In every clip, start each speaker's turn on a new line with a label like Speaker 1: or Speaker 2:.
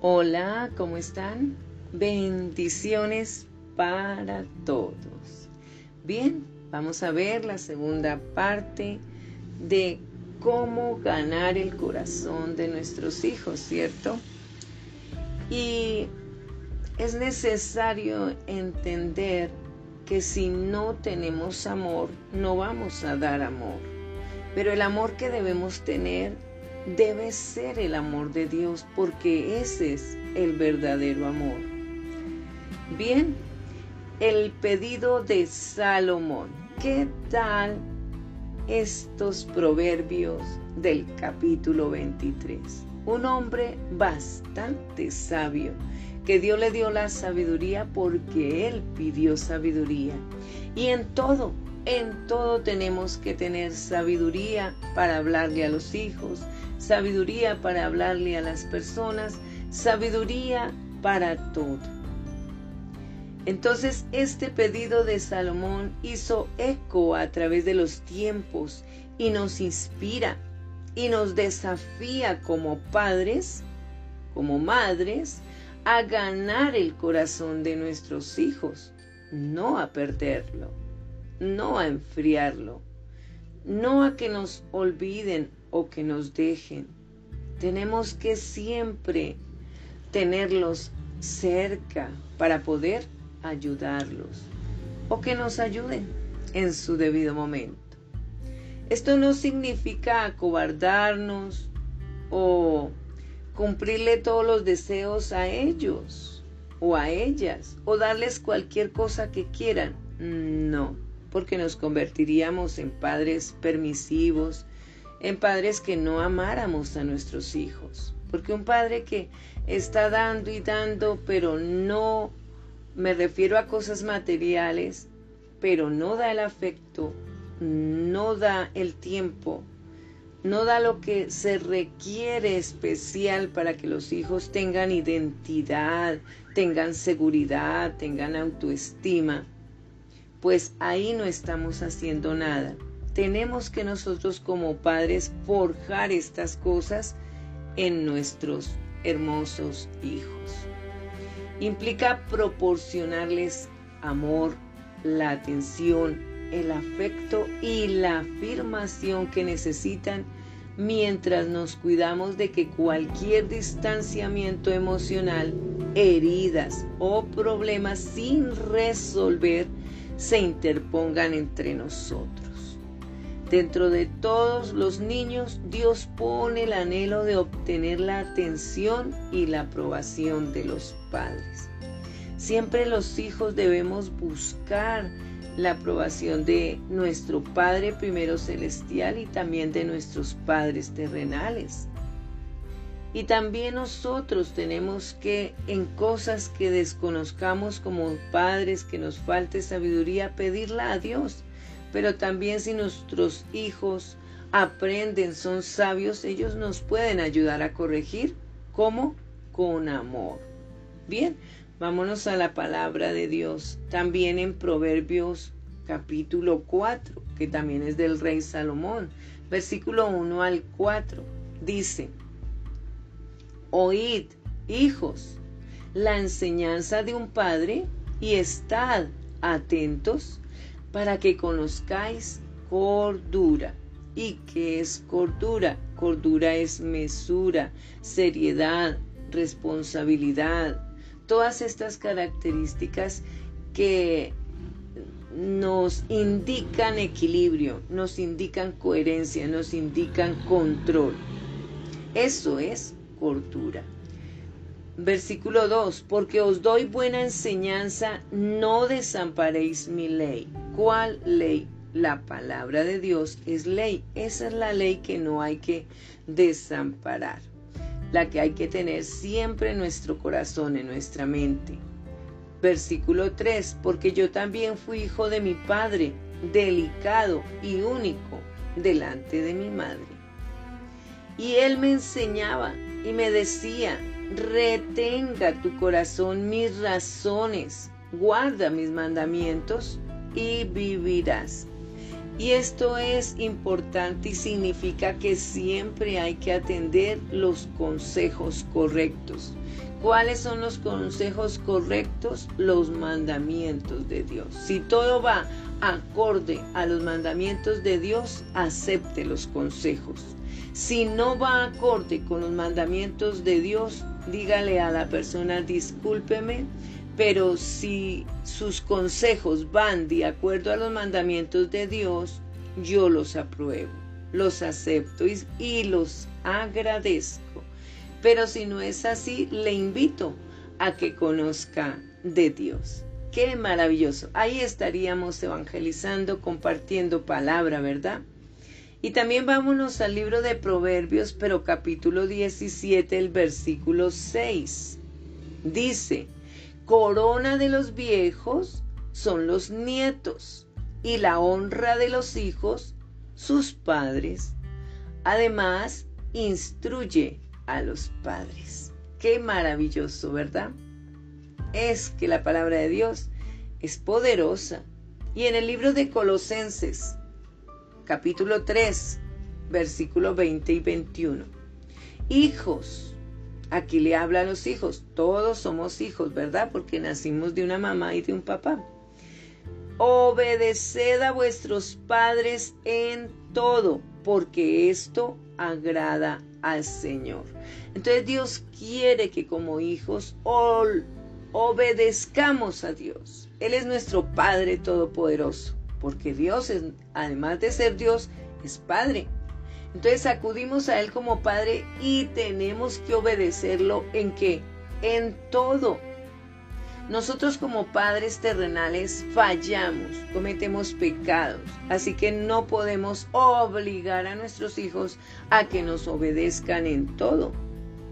Speaker 1: Hola, ¿cómo están? Bendiciones para todos. Bien, vamos a ver la segunda parte de cómo ganar el corazón de nuestros hijos, ¿cierto? Y es necesario entender que si no tenemos amor, no vamos a dar amor. Pero el amor que debemos tener debe ser el amor de Dios porque ese es el verdadero amor. Bien, el pedido de Salomón. ¿Qué tal estos proverbios del capítulo 23? Un hombre bastante sabio que Dios le dio la sabiduría porque Él pidió sabiduría. Y en todo, en todo tenemos que tener sabiduría para hablarle a los hijos, sabiduría para hablarle a las personas, sabiduría para todo. Entonces este pedido de Salomón hizo eco a través de los tiempos y nos inspira y nos desafía como padres, como madres, a ganar el corazón de nuestros hijos, no a perderlo, no a enfriarlo, no a que nos olviden o que nos dejen. Tenemos que siempre tenerlos cerca para poder ayudarlos o que nos ayuden en su debido momento. Esto no significa acobardarnos o cumplirle todos los deseos a ellos o a ellas o darles cualquier cosa que quieran. No, porque nos convertiríamos en padres permisivos, en padres que no amáramos a nuestros hijos. Porque un padre que está dando y dando, pero no me refiero a cosas materiales, pero no da el afecto, no da el tiempo, no da lo que se requiere especial para que los hijos tengan identidad, tengan seguridad, tengan autoestima, pues ahí no estamos haciendo nada. Tenemos que nosotros como padres forjar estas cosas en nuestros hermosos hijos. Implica proporcionarles amor, la atención, el afecto y la afirmación que necesitan mientras nos cuidamos de que cualquier distanciamiento emocional, heridas o problemas sin resolver se interpongan entre nosotros. Dentro de todos los niños, Dios pone el anhelo de obtener la atención y la aprobación de los padres. Siempre los hijos debemos buscar la aprobación de nuestro Padre primero celestial y también de nuestros padres terrenales. Y también nosotros tenemos que, en cosas que desconozcamos como padres, que nos falte sabiduría, pedirla a Dios. Pero también si nuestros hijos aprenden, son sabios, ellos nos pueden ayudar a corregir. ¿Cómo? Con amor. Bien, Vámonos a la palabra de Dios. También en Proverbios capítulo 4, que también es del rey Salomón, versículo 1 al 4, dice, Oíd, hijos, la enseñanza de un padre y estad atentos para que conozcáis cordura. ¿Y qué es cordura? Cordura es mesura, seriedad, responsabilidad, todas estas características que nos indican equilibrio, nos indican coherencia, nos indican control. Eso es cordura. Versículo 2, porque os doy buena enseñanza, no desamparéis mi ley. ¿Cuál ley? La palabra de Dios es ley. Esa es la ley que no hay que desamparar la que hay que tener siempre en nuestro corazón, en nuestra mente. Versículo 3, porque yo también fui hijo de mi padre, delicado y único delante de mi madre. Y él me enseñaba y me decía, retenga tu corazón mis razones, guarda mis mandamientos y vivirás. Y esto es importante y significa que siempre hay que atender los consejos correctos. ¿Cuáles son los consejos correctos? Los mandamientos de Dios. Si todo va acorde a los mandamientos de Dios, acepte los consejos. Si no va acorde con los mandamientos de Dios, dígale a la persona, discúlpeme, pero si sus consejos van de acuerdo a los mandamientos de Dios, yo los apruebo, los acepto y, y los agradezco. Pero si no es así, le invito a que conozca de Dios. Qué maravilloso. Ahí estaríamos evangelizando, compartiendo palabra, ¿verdad? Y también vámonos al libro de Proverbios, pero capítulo 17, el versículo 6. Dice, corona de los viejos son los nietos y la honra de los hijos sus padres. Además, instruye a los padres. Qué maravilloso, ¿verdad? Es que la palabra de Dios es poderosa. Y en el libro de Colosenses, capítulo 3, versículo 20 y 21. Hijos, aquí le habla a los hijos, todos somos hijos, ¿verdad? Porque nacimos de una mamá y de un papá. Obedeced a vuestros padres en todo, porque esto agrada al Señor. Entonces Dios quiere que como hijos obedezcamos a Dios. Él es nuestro Padre Todopoderoso porque Dios, es, además de ser Dios, es Padre. Entonces acudimos a Él como Padre y tenemos que obedecerlo en qué? En todo. Nosotros como padres terrenales fallamos, cometemos pecados, así que no podemos obligar a nuestros hijos a que nos obedezcan en todo,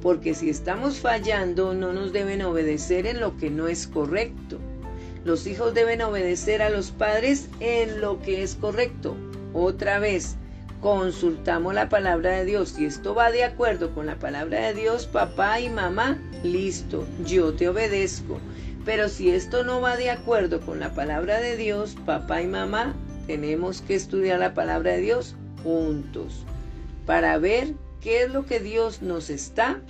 Speaker 1: porque si estamos fallando no nos deben obedecer en lo que no es correcto. Los hijos deben obedecer a los padres en lo que es correcto. Otra vez, consultamos la palabra de Dios. Si esto va de acuerdo con la palabra de Dios, papá y mamá, listo, yo te obedezco. Pero si esto no va de acuerdo con la palabra de Dios, papá y mamá, tenemos que estudiar la palabra de Dios juntos para ver qué es lo que Dios nos está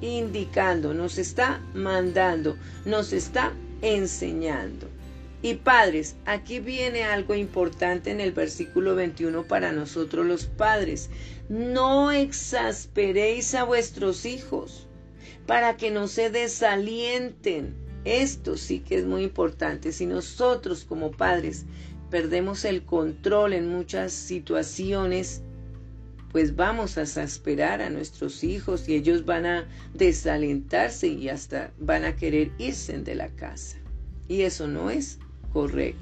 Speaker 1: indicando, nos está mandando, nos está enseñando. Y padres, aquí viene algo importante en el versículo 21 para nosotros los padres. No exasperéis a vuestros hijos para que no se desalienten. Esto sí que es muy importante. Si nosotros como padres perdemos el control en muchas situaciones, pues vamos a exasperar a nuestros hijos y ellos van a desalentarse y hasta van a querer irse de la casa. Y eso no es correcto.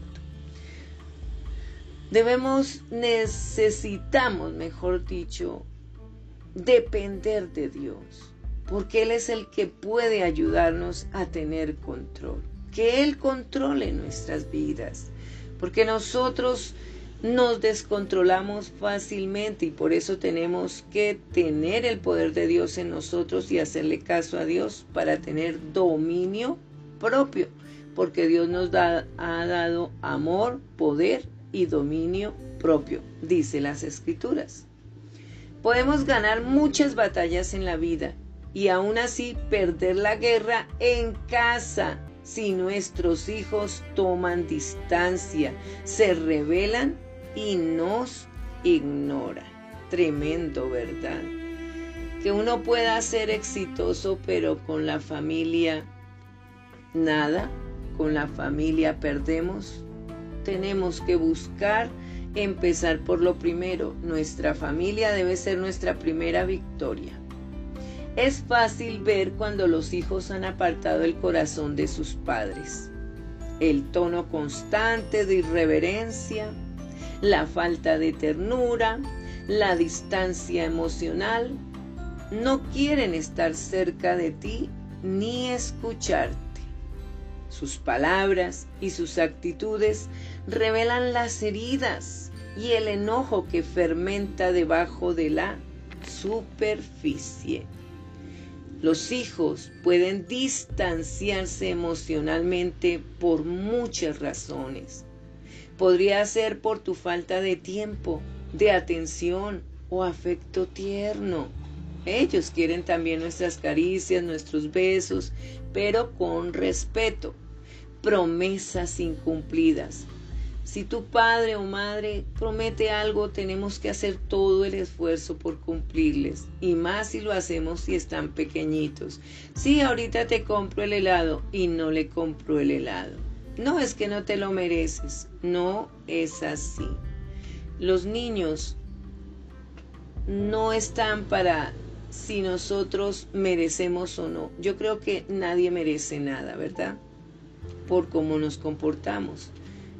Speaker 1: Debemos, necesitamos, mejor dicho, depender de Dios, porque Él es el que puede ayudarnos a tener control, que Él controle nuestras vidas, porque nosotros nos descontrolamos fácilmente y por eso tenemos que tener el poder de Dios en nosotros y hacerle caso a Dios para tener dominio propio, porque Dios nos ha dado amor, poder y dominio propio, dice las escrituras. Podemos ganar muchas batallas en la vida y aún así perder la guerra en casa si nuestros hijos toman distancia, se rebelan y nos ignora. Tremendo, ¿verdad? Que uno pueda ser exitoso, pero con la familia nada, con la familia perdemos. Tenemos que buscar empezar por lo primero. Nuestra familia debe ser nuestra primera victoria. Es fácil ver cuando los hijos han apartado el corazón de sus padres. El tono constante de irreverencia, la falta de ternura, la distancia emocional. No quieren estar cerca de ti ni escucharte. Sus palabras y sus actitudes revelan las heridas y el enojo que fermenta debajo de la superficie. Los hijos pueden distanciarse emocionalmente por muchas razones Podría ser por tu falta de tiempo, de atención o afecto tierno. Ellos quieren también nuestras caricias, nuestros besos, pero con respeto. Promesas incumplidas. Si tu padre o madre promete algo, tenemos que hacer todo el esfuerzo por cumplirles. Y más si lo hacemos si están pequeñitos. Si ahorita te compro el helado y no le compro el helado. No es que no te lo mereces. No es así. Los niños no están para si nosotros merecemos o no. Yo creo que nadie merece nada, ¿verdad? Por cómo nos comportamos.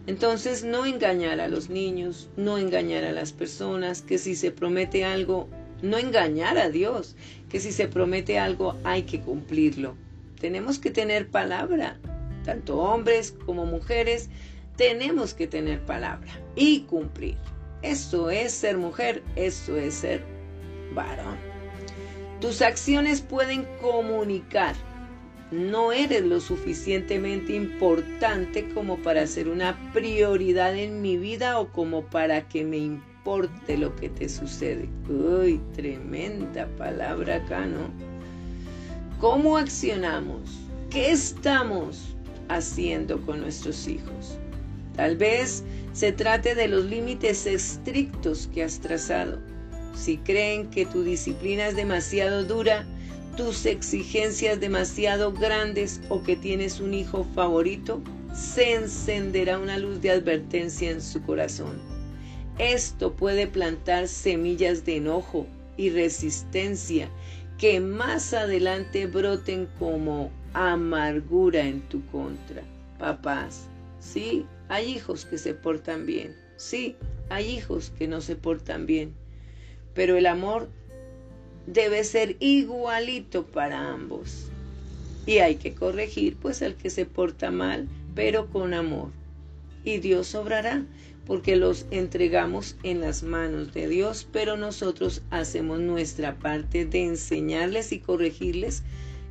Speaker 1: Entonces, no engañar a los niños, no engañar a las personas, que si se promete algo, no engañar a Dios, que si se promete algo hay que cumplirlo. Tenemos que tener palabra, tanto hombres como mujeres, tenemos que tener palabra y cumplir. Eso es ser mujer, eso es ser varón. Tus acciones pueden comunicar no eres lo suficientemente importante como para ser una prioridad en mi vida o como para que me importe lo que te sucede. Uy, tremenda palabra acá, ¿no? ¿Cómo accionamos? ¿Qué estamos haciendo con nuestros hijos? Tal vez se trate de los límites estrictos que has trazado. Si creen que tu disciplina es demasiado dura, tus exigencias demasiado grandes o que tienes un hijo favorito, se encenderá una luz de advertencia en su corazón. Esto puede plantar semillas de enojo y resistencia que más adelante broten como amargura en tu contra. Papás, sí, hay hijos que se portan bien, sí, hay hijos que no se portan bien, pero el amor debe ser igualito para ambos. Y hay que corregir pues al que se porta mal, pero con amor. Y Dios obrará, porque los entregamos en las manos de Dios, pero nosotros hacemos nuestra parte de enseñarles y corregirles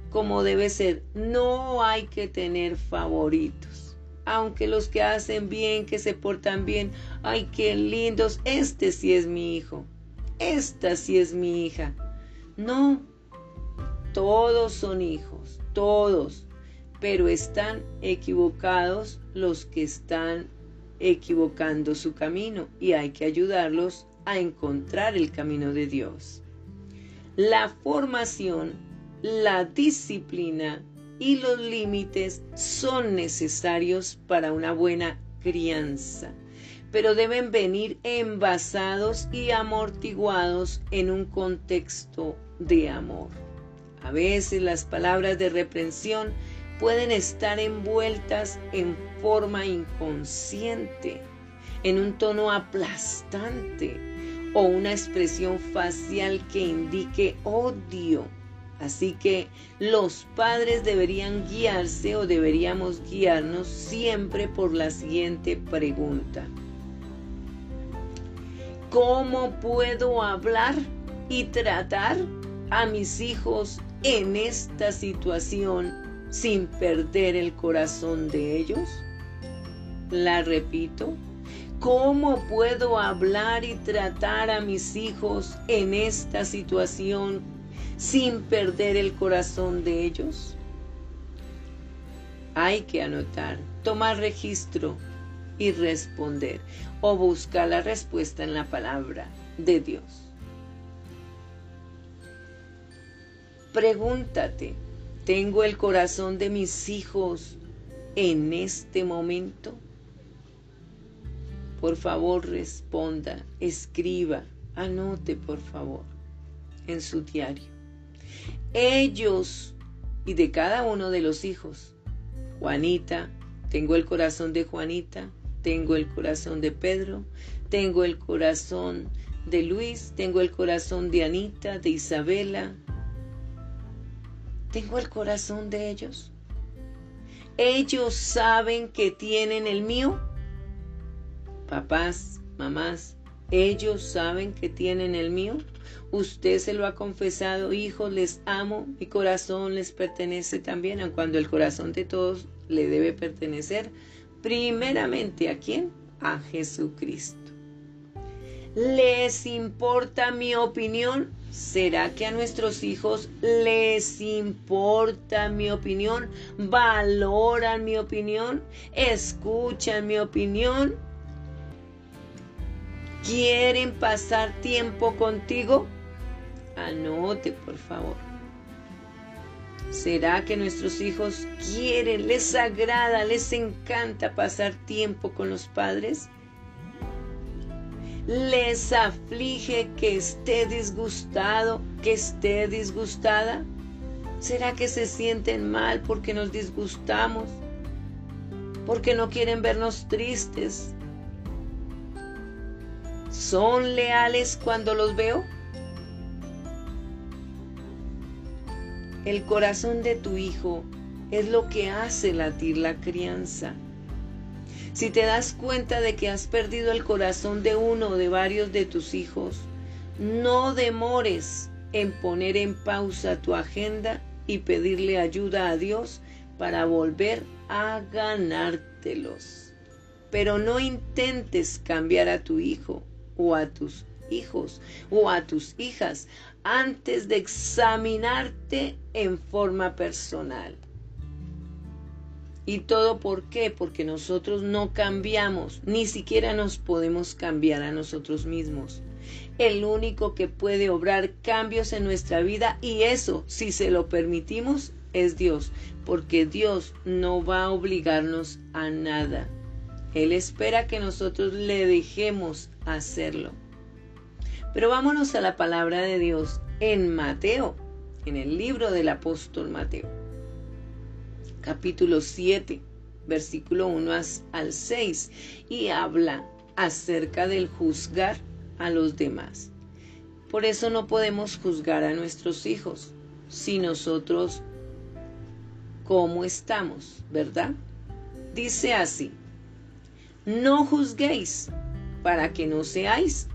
Speaker 1: como debe ser. No hay que tener favoritos. Aunque los que hacen bien, que se portan bien, ay, qué lindos, este sí es mi hijo, esta sí es mi hija. No, todos son hijos, todos, pero están equivocados los que están equivocando su camino y hay que ayudarlos a encontrar el camino de Dios. La formación, la disciplina y los límites son necesarios para una buena crianza pero deben venir envasados y amortiguados en un contexto de amor. A veces las palabras de reprensión pueden estar envueltas en forma inconsciente, en un tono aplastante o una expresión facial que indique odio. Así que los padres deberían guiarse o deberíamos guiarnos siempre por la siguiente pregunta. ¿Cómo puedo hablar y tratar a mis hijos en esta situación sin perder el corazón de ellos? La repito. ¿Cómo puedo hablar y tratar a mis hijos en esta situación sin perder el corazón de ellos? Hay que anotar, tomar registro y responder o buscar la respuesta en la palabra de Dios. Pregúntate, ¿tengo el corazón de mis hijos en este momento? Por favor, responda, escriba, anote por favor en su diario. Ellos y de cada uno de los hijos. Juanita, tengo el corazón de Juanita, tengo el corazón de Pedro, tengo el corazón de Luis, tengo el corazón de Anita, de Isabela. Tengo el corazón de ellos. Ellos saben que tienen el mío. Papás, mamás, ellos saben que tienen el mío. Usted se lo ha confesado, hijos, les amo, mi corazón les pertenece también, aun cuando el corazón de todos le debe pertenecer Primeramente, ¿a quién? a Jesucristo. ¿Les importa mi opinión? ¿Será que a nuestros hijos les importa mi opinión? ¿Valoran mi opinión? ¿Escuchan mi opinión? ¿Quieren pasar tiempo contigo? Anote, por favor. ¿Será que nuestros hijos quieren, les agrada, les encanta pasar tiempo con los padres? ¿Les aflige que esté disgustado, que esté disgustada? ¿Será que se sienten mal porque nos disgustamos? ¿Porque no quieren vernos tristes? ¿Son leales cuando los veo? El corazón de tu hijo es lo que hace latir la crianza. Si te das cuenta de que has perdido el corazón de uno o de varios de tus hijos, no demores en poner en pausa tu agenda y pedirle ayuda a Dios para volver a ganártelos. Pero no intentes cambiar a tu hijo o a tus hijos o a tus hijas antes de examinarte en forma personal. ¿Y todo por qué? Porque nosotros no cambiamos, ni siquiera nos podemos cambiar a nosotros mismos. El único que puede obrar cambios en nuestra vida, y eso, si se lo permitimos, es Dios, porque Dios no va a obligarnos a nada. Él espera que nosotros le dejemos hacerlo. Pero vámonos a la palabra de Dios en Mateo, en el libro del apóstol Mateo, capítulo 7, versículo 1 al 6, y habla acerca del juzgar a los demás. Por eso no podemos juzgar a nuestros hijos si nosotros cómo estamos, ¿verdad? Dice así, no juzguéis para que no seáis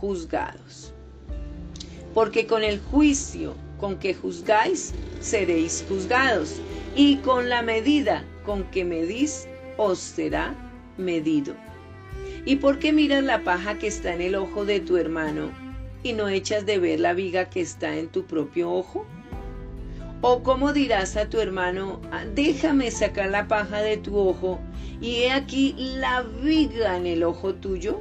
Speaker 1: juzgados. Porque con el juicio con que juzgáis, seréis juzgados, y con la medida con que medís, os será medido. ¿Y por qué miras la paja que está en el ojo de tu hermano y no echas de ver la viga que está en tu propio ojo? ¿O cómo dirás a tu hermano, ah, déjame sacar la paja de tu ojo y he aquí la viga en el ojo tuyo?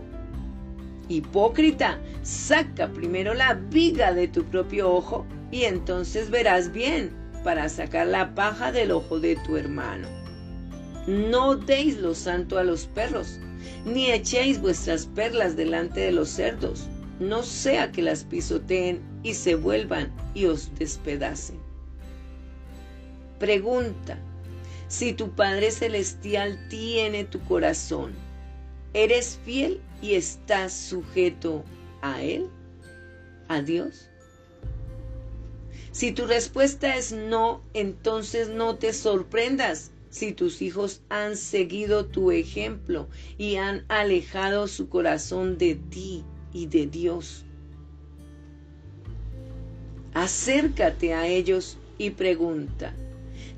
Speaker 1: Hipócrita, saca primero la viga de tu propio ojo y entonces verás bien para sacar la paja del ojo de tu hermano. No deis lo santo a los perros, ni echéis vuestras perlas delante de los cerdos, no sea que las pisoteen y se vuelvan y os despedacen. Pregunta, si tu Padre Celestial tiene tu corazón, ¿Eres fiel y estás sujeto a Él? ¿A Dios? Si tu respuesta es no, entonces no te sorprendas si tus hijos han seguido tu ejemplo y han alejado su corazón de ti y de Dios. Acércate a ellos y pregunta,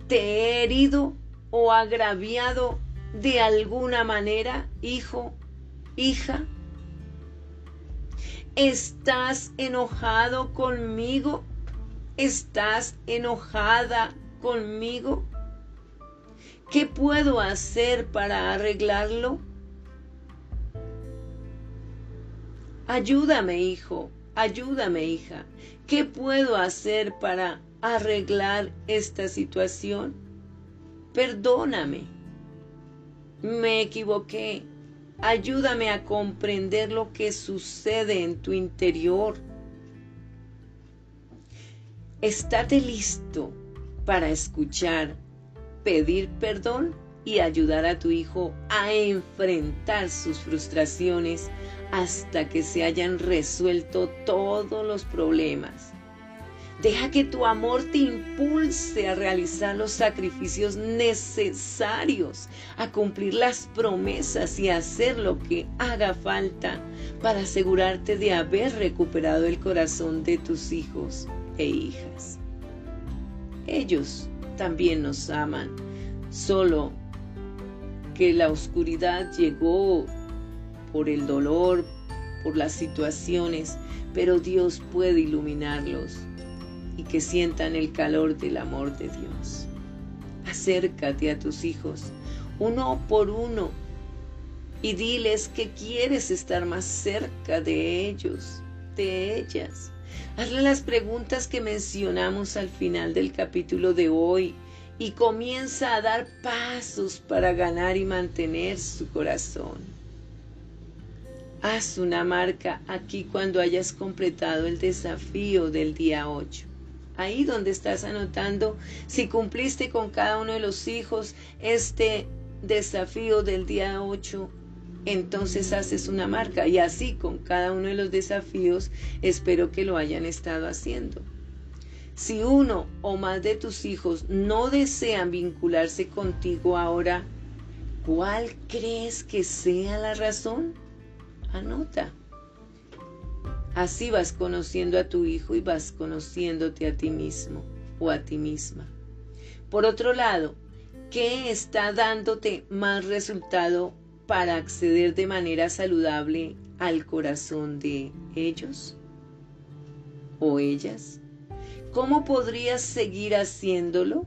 Speaker 1: ¿te he herido o agraviado de alguna manera, hijo, hija? ¿Estás enojado conmigo? ¿Estás enojada conmigo? ¿Qué puedo hacer para arreglarlo? Ayúdame, hijo, ayúdame, hija. ¿Qué puedo hacer para arreglar esta situación? Perdóname me equivoqué. Ayúdame a comprender lo que sucede en tu interior. Estate listo para escuchar, pedir perdón y ayudar a tu hijo a enfrentar sus frustraciones hasta que se hayan resuelto todos los problemas. Deja que tu amor te impulse a realizar los sacrificios necesarios, a cumplir las promesas y a hacer lo que haga falta para asegurarte de haber recuperado el corazón de tus hijos e hijas. Ellos también nos aman, solo que la oscuridad llegó por el dolor, por las situaciones, pero Dios puede iluminarlos y que sientan el calor del amor de Dios. Acércate a tus hijos, uno por uno, y diles que quieres estar más cerca de ellos, de ellas. Hazle las preguntas que mencionamos al final del capítulo de hoy y comienza a dar pasos para ganar y mantener su corazón. Haz una marca aquí cuando hayas completado el desafío del día 8. Ahí donde estás anotando si cumpliste con cada uno de los hijos este desafío del día 8 entonces haces una marca y así con cada uno de los desafíos espero que lo hayan estado haciendo. Si uno o más de tus hijos no desean vincularse contigo ahora, ¿cuál crees que sea la razón? Anota. Así vas conociendo a tu hijo y vas conociéndote a ti mismo o a ti misma. Por otro lado, ¿qué está dándote más resultado para acceder de manera saludable al corazón de ellos o ellas? ¿Cómo podrías seguir haciéndolo?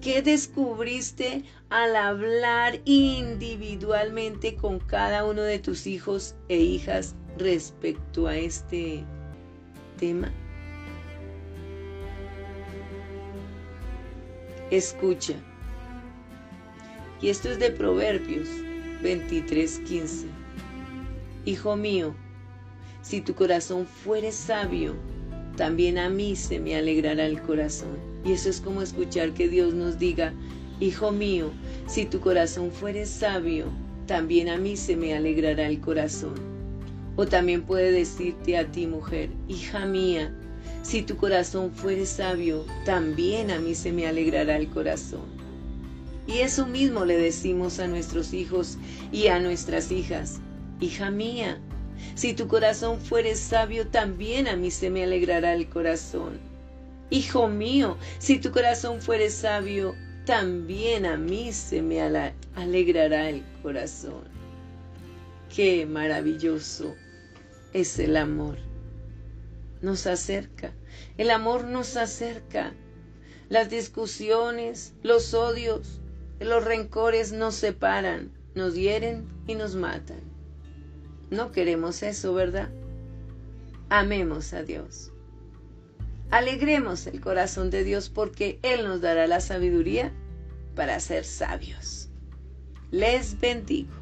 Speaker 1: ¿Qué descubriste al hablar individualmente con cada uno de tus hijos e hijas respecto a este tema? Escucha. Y esto es de Proverbios 23:15. Hijo mío, si tu corazón fuere sabio, también a mí se me alegrará el corazón. Y eso es como escuchar que Dios nos diga, Hijo mío, si tu corazón fuere sabio, también a mí se me alegrará el corazón. O también puede decirte a ti, mujer, hija mía, si tu corazón fuere sabio, también a mí se me alegrará el corazón. Y eso mismo le decimos a nuestros hijos y a nuestras hijas. Hija mía, si tu corazón fuere sabio, también a mí se me alegrará el corazón. Hijo mío, si tu corazón fuere sabio, también a mí se me alegrará el corazón. Qué maravilloso es el amor. Nos acerca. El amor nos acerca. Las discusiones, los odios, los rencores nos separan, nos hieren y nos matan. No queremos eso, ¿verdad? Amemos a Dios. Alegremos el corazón de Dios porque Él nos dará la sabiduría para ser sabios. Les bendigo.